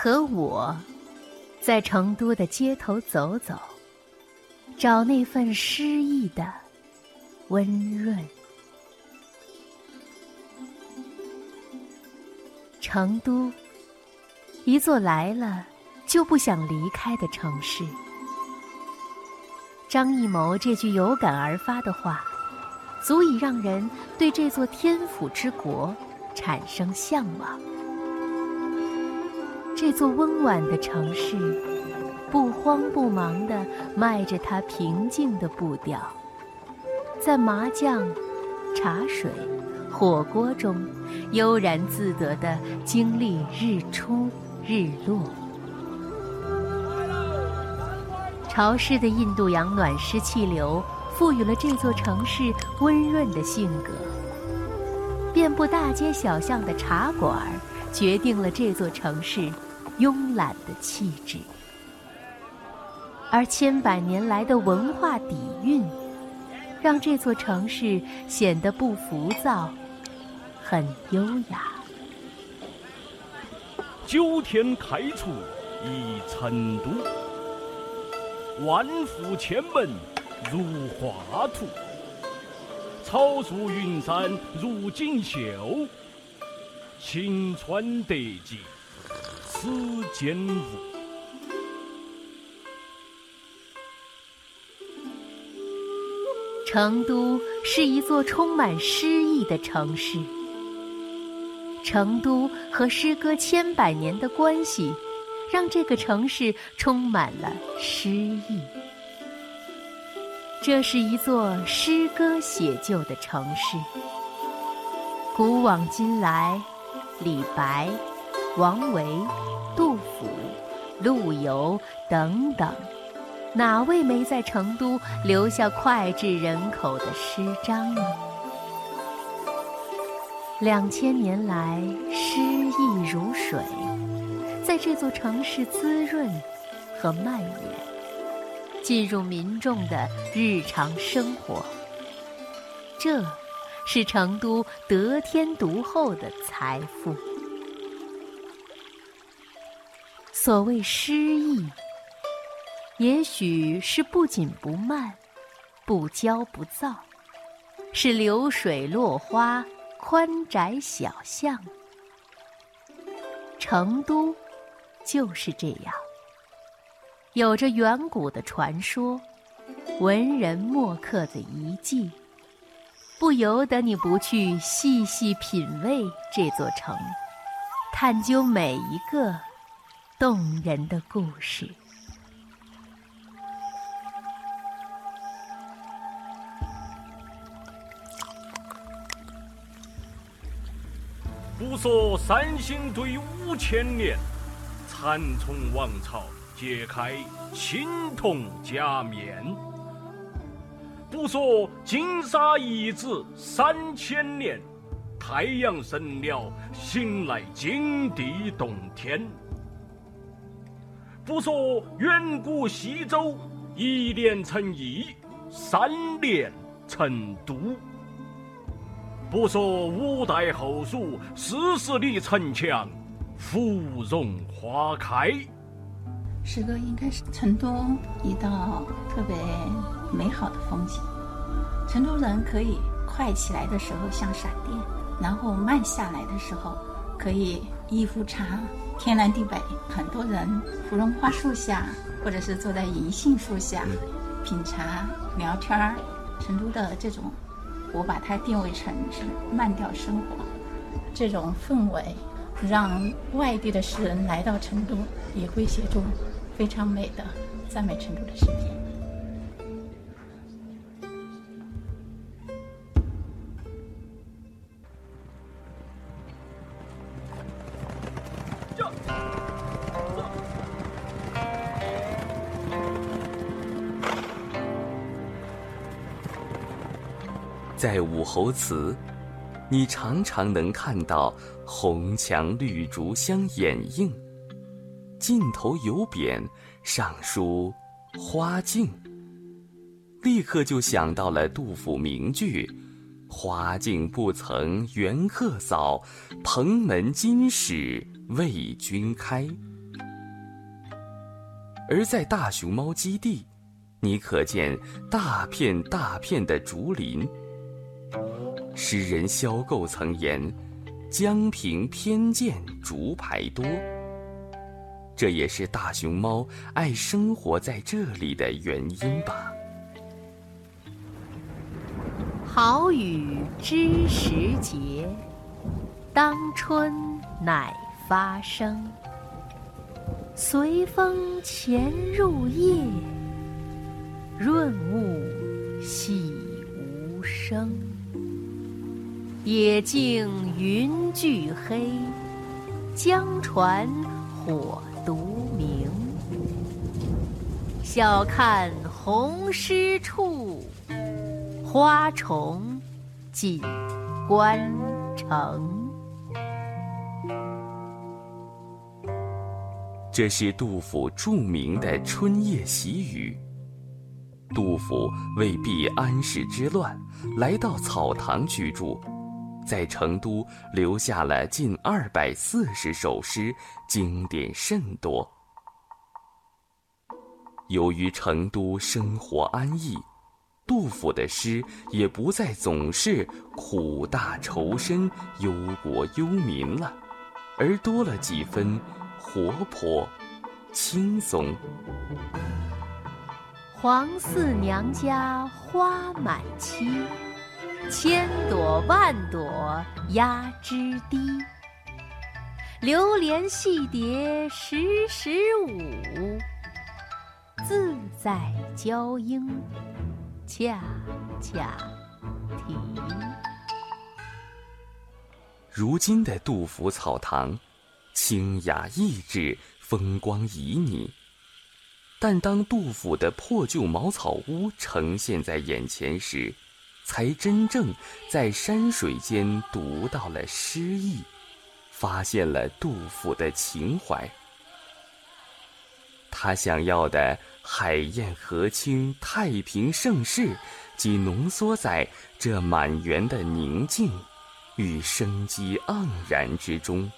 和我，在成都的街头走走，找那份诗意的温润。成都，一座来了就不想离开的城市。张艺谋这句有感而发的话，足以让人对这座天府之国产生向往。这座温婉的城市，不慌不忙地迈着它平静的步调，在麻将、茶水、火锅中悠然自得地经历日出日落。潮湿的印度洋暖湿气流，赋予了这座城市温润的性格。遍布大街小巷的茶馆，决定了这座城市。慵懒的气质，而千百年来的文化底蕴，让这座城市显得不浮躁，很优雅。九天开出一成都，万户千门如画图，草树云山如锦绣，晴川得景。此间无。成都是一座充满诗意的城市。成都和诗歌千百年的关系，让这个城市充满了诗意。这是一座诗歌写就的城市。古往今来，李白。王维、杜甫、陆游等等，哪位没在成都留下脍炙人口的诗章呢？两千年来，诗意如水，在这座城市滋润和蔓延，进入民众的日常生活。这，是成都得天独厚的财富。所谓诗意，也许是不紧不慢，不骄不躁，是流水落花，宽窄小巷。成都就是这样，有着远古的传说，文人墨客的遗迹，不由得你不去细细品味这座城，探究每一个。动人的故事。不说三星堆五千年，蚕丛王朝揭开青铜假面；不说金沙遗址三千年，太阳神鸟醒来金地洞天。不说远古西周一年成邑，三年成都；不说五代后蜀四十里城墙，芙蓉花开。诗歌应该是成都一道特别美好的风景。成都人可以快起来的时候像闪电，然后慢下来的时候可以一壶茶。天南地北，很多人芙蓉花树下，或者是坐在银杏树下，品茶聊天儿。成都的这种，我把它定位成是慢调生活，这种氛围，让外地的诗人来到成都，也会写出非常美的赞美成都的诗篇。在武侯祠，你常常能看到红墙绿竹相掩映，尽头有匾，上书“花径”，立刻就想到了杜甫名句：“花径不曾缘客扫，蓬门今始为君开。”而在大熊猫基地，你可见大片大片的竹林。诗人萧构曾言：“江平偏见竹排多。”这也是大熊猫爱生活在这里的原因吧。好雨知时节，当春乃发生。随风潜入夜，润物细无声。野径云俱黑，江船火独明。晓看红湿处，花重锦官城。这是杜甫著名的春夜喜雨。杜甫为避安史之乱，来到草堂居住，在成都留下了近二百四十首诗，经典甚多。由于成都生活安逸，杜甫的诗也不再总是苦大仇深、忧国忧民了，而多了几分。活泼，轻松。黄四娘家花满蹊，千朵万朵压枝低。流连戏蝶时时舞，自在娇莺恰恰啼。如今的杜甫草堂。清雅逸致，风光旖旎。但当杜甫的破旧茅草屋呈现在眼前时，才真正在山水间读到了诗意，发现了杜甫的情怀。他想要的海晏河清、太平盛世，即浓缩在这满园的宁静与生机盎然之中。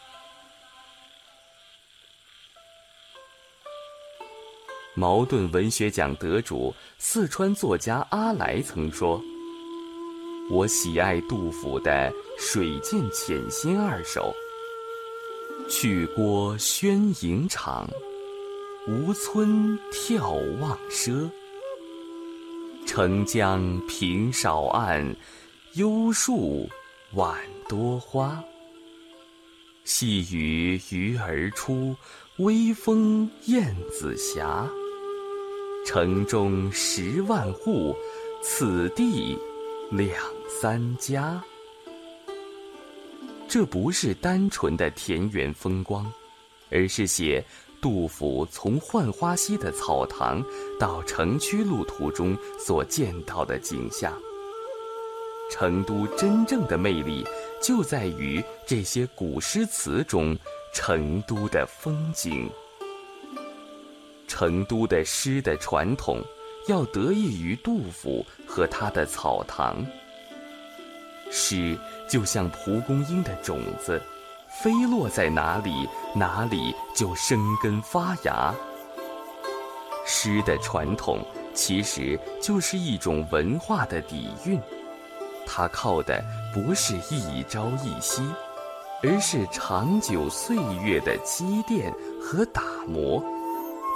茅盾文学奖得主、四川作家阿来曾说：“我喜爱杜甫的‘水见浅心’二首。去郭宣营场，吴村眺望奢。澄江平少岸，幽树晚多花。细雨鱼儿出，微风燕子斜。”城中十万户，此地两三家。这不是单纯的田园风光，而是写杜甫从浣花溪的草堂到城区路途中所见到的景象。成都真正的魅力，就在于这些古诗词中成都的风景。成都的诗的传统，要得益于杜甫和他的草堂。诗就像蒲公英的种子，飞落在哪里，哪里就生根发芽。诗的传统其实就是一种文化的底蕴，它靠的不是一朝一夕，而是长久岁月的积淀和打磨。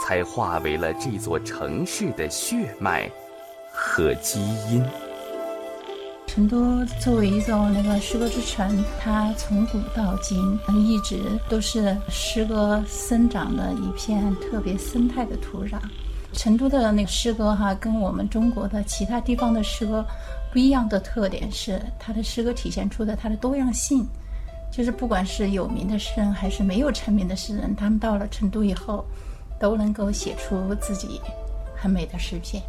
才化为了这座城市的血脉和基因。成都作为一座那个诗歌之城，它从古到今一直都是诗歌生长的一片特别生态的土壤。成都的那个诗歌哈，跟我们中国的其他地方的诗歌不一样的特点是，它的诗歌体现出的它的多样性，就是不管是有名的诗人还是没有成名的诗人，他们到了成都以后。都能够写出自己很美的诗篇。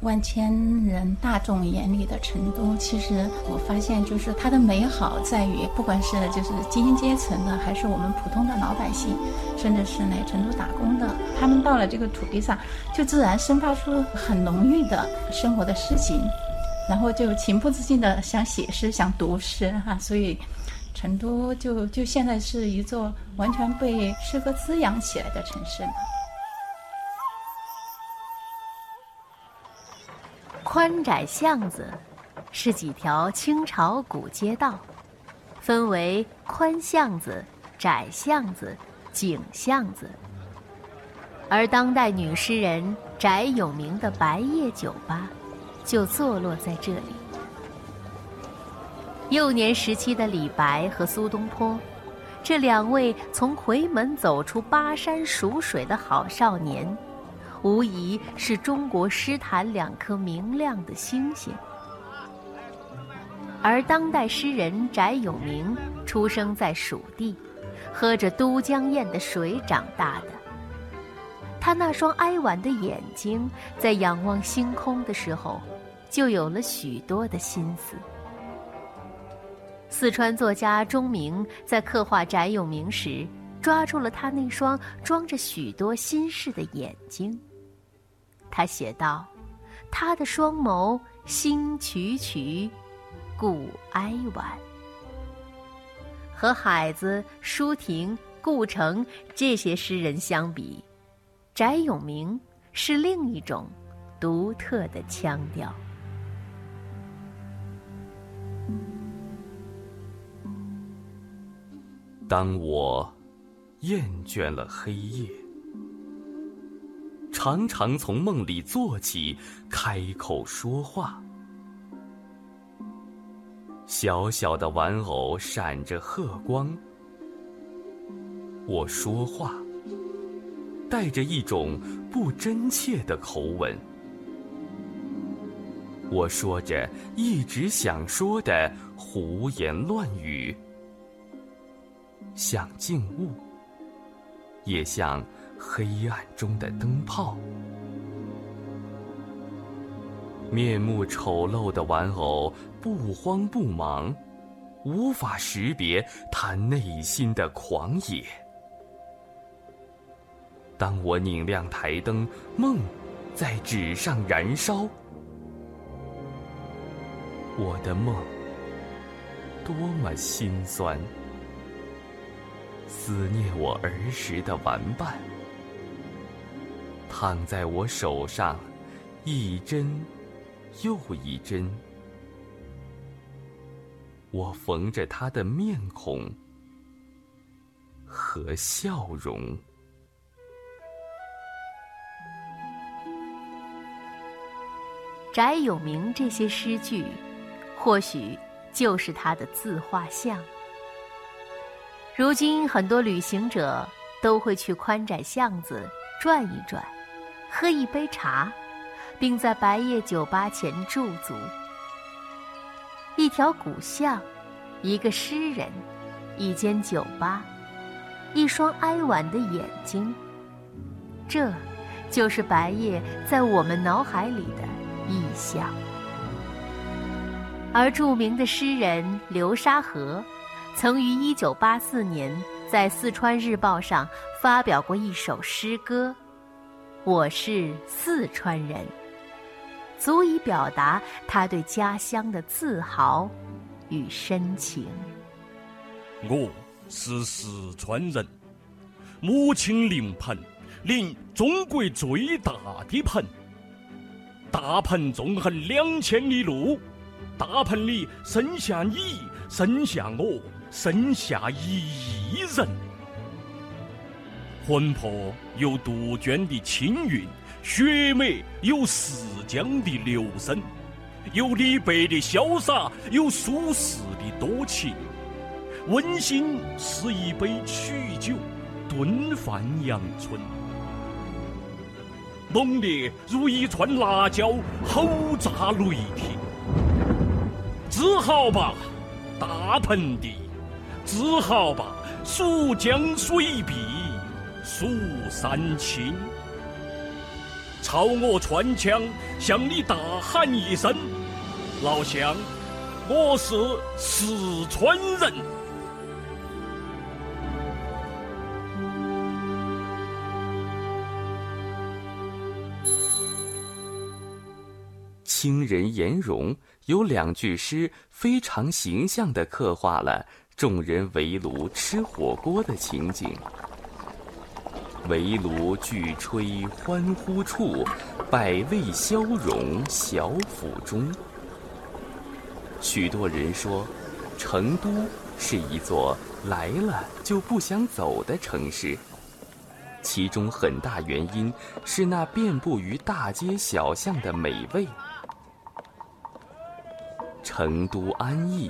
万千人大众眼里的成都，其实我发现就是它的美好在于，不管是就是精英阶层的，还是我们普通的老百姓，甚至是来成都打工的，他们到了这个土地上，就自然生发出很浓郁的生活的诗情，然后就情不自禁的想写诗、想读诗哈。所以，成都就就现在是一座完全被诗歌滋养起来的城市呢。宽窄巷子是几条清朝古街道，分为宽巷子、窄巷子、井巷子。而当代女诗人翟有名的白夜酒吧就坐落在这里。幼年时期的李白和苏东坡，这两位从夔门走出巴山蜀水的好少年，无疑是中国诗坛两颗明亮的星星。而当代诗人翟永明出生在蜀地，喝着都江堰的水长大的。他那双哀婉的眼睛，在仰望星空的时候，就有了许多的心思。四川作家钟鸣在刻画翟永明时，抓住了他那双装着许多心事的眼睛。他写道：“他的双眸星曲曲，故哀婉。”和海子、舒婷、顾城这些诗人相比。翟永明是另一种独特的腔调。当我厌倦了黑夜，常常从梦里坐起，开口说话。小小的玩偶闪着褐光，我说话。带着一种不真切的口吻，我说着一直想说的胡言乱语，像静物，也像黑暗中的灯泡。面目丑陋的玩偶不慌不忙，无法识别他内心的狂野。当我拧亮台灯，梦在纸上燃烧。我的梦多么心酸，思念我儿时的玩伴，躺在我手上，一针又一针。我缝着他的面孔和笑容。翟永明这些诗句，或许就是他的自画像。如今很多旅行者都会去宽窄巷子转一转，喝一杯茶，并在白夜酒吧前驻足。一条古巷，一个诗人，一间酒吧，一双哀婉的眼睛，这，就是白夜在我们脑海里的。意象。而著名的诗人流沙河，曾于一九八四年在《四川日报》上发表过一首诗歌：“我是四川人”，足以表达他对家乡的自豪与深情。我是四川人，母亲临盆，临中国最大的盆。大盆纵横两千里路，大盆里生下你，生下我，生下一亿人。魂魄有杜鹃的清韵，血脉有四江的流声，有李白的潇洒，有苏轼的多情。温馨是一杯曲酒，顿饭阳春。猛烈如一串辣椒，吼炸雷霆。只好吧，大盆地；自豪吧，蜀江水碧，蜀山青。朝我穿枪，向你大喊一声：老乡，我是四川人。清人颜容有两句诗，非常形象地刻画了众人围炉吃火锅的情景。围炉俱吹欢呼处，百味消融小府中。许多人说，成都是一座来了就不想走的城市。其中很大原因是那遍布于大街小巷的美味。成都安逸，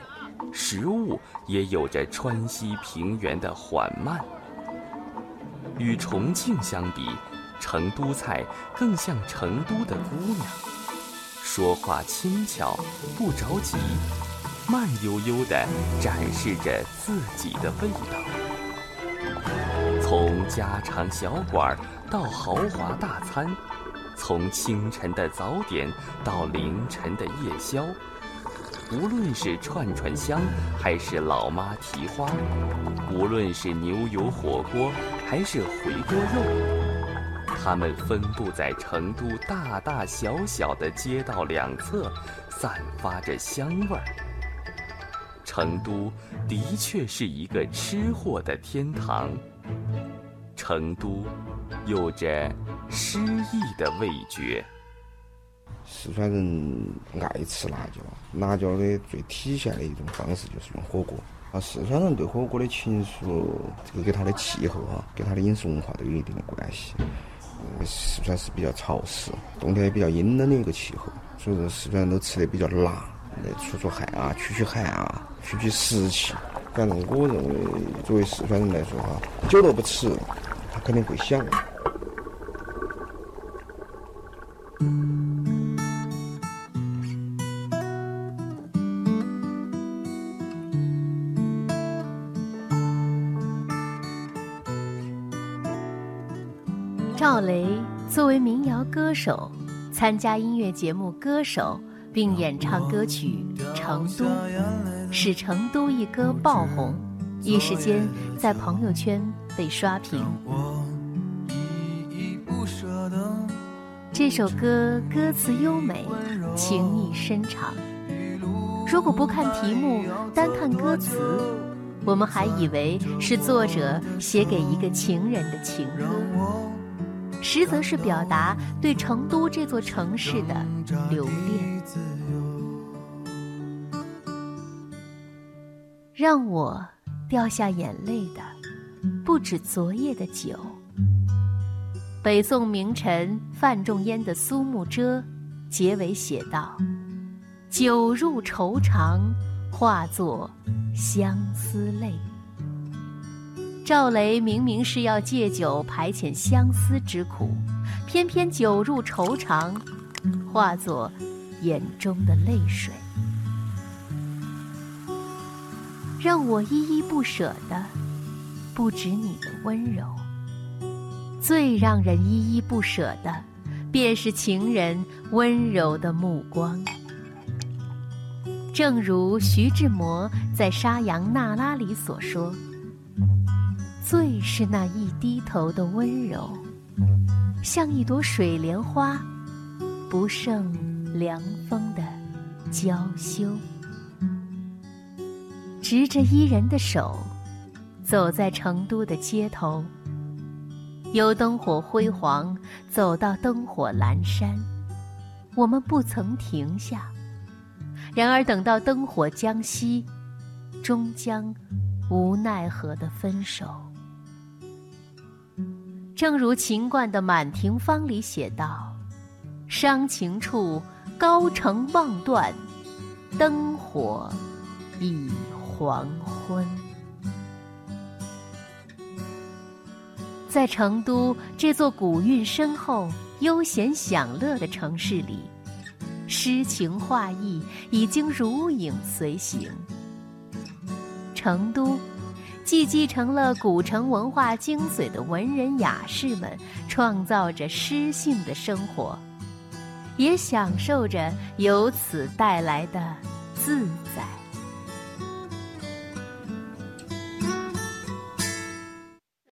食物也有着川西平原的缓慢。与重庆相比，成都菜更像成都的姑娘，说话轻巧，不着急，慢悠悠地展示着自己的味道。从家常小馆到豪华大餐，从清晨的早点到凌晨的夜宵，无论是串串香还是老妈蹄花，无论是牛油火锅。还是回锅肉，它们分布在成都大大小小的街道两侧，散发着香味儿。成都的确是一个吃货的天堂。成都有着诗意的味觉。四川人爱吃辣椒，辣椒的最体现的一种方式就是用火锅。啊，四川人对火锅的情愫，这个跟它的气候啊，跟它的饮食文化都有一定的关系。嗯，四川是比较潮湿，冬天也比较阴冷的一个气候，所以说四川人都吃的比较辣，来出出汗啊，驱驱汗啊，驱驱湿气。反正我认为，作为四川人来说哈，久了不吃，他肯定会想。参加音乐节目《歌手》，并演唱歌曲《成都》，使《成都》一歌爆红，一时间在朋友圈被刷屏。这首歌歌词优美，情意深长。如果不看题目，单看歌词，我们还以为是作者写给一个情人的情歌。实则是表达对成都这座城市的留恋。让我掉下眼泪的，不止昨夜的酒。北宋名臣范仲淹的《苏幕遮》结尾写道：“酒入愁肠，化作相思泪。”赵雷明明是要借酒排遣相思之苦，偏偏酒入愁肠，化作眼中的泪水。让我依依不舍的，不止你的温柔。最让人依依不舍的，便是情人温柔的目光。正如徐志摩在《沙扬那拉》里所说。最是那一低头的温柔，像一朵水莲花，不胜凉风的娇羞。执着伊人的手，走在成都的街头，由灯火辉煌走到灯火阑珊，我们不曾停下。然而等到灯火将熄，终将无奈何的分手。正如秦观的《满庭芳》里写道：“伤情处，高城望断，灯火已黄昏。”在成都这座古韵深厚、悠闲享乐的城市里，诗情画意已经如影随形。成都。既继承了古城文化精髓的文人雅士们创造着诗性的生活，也享受着由此带来的自在。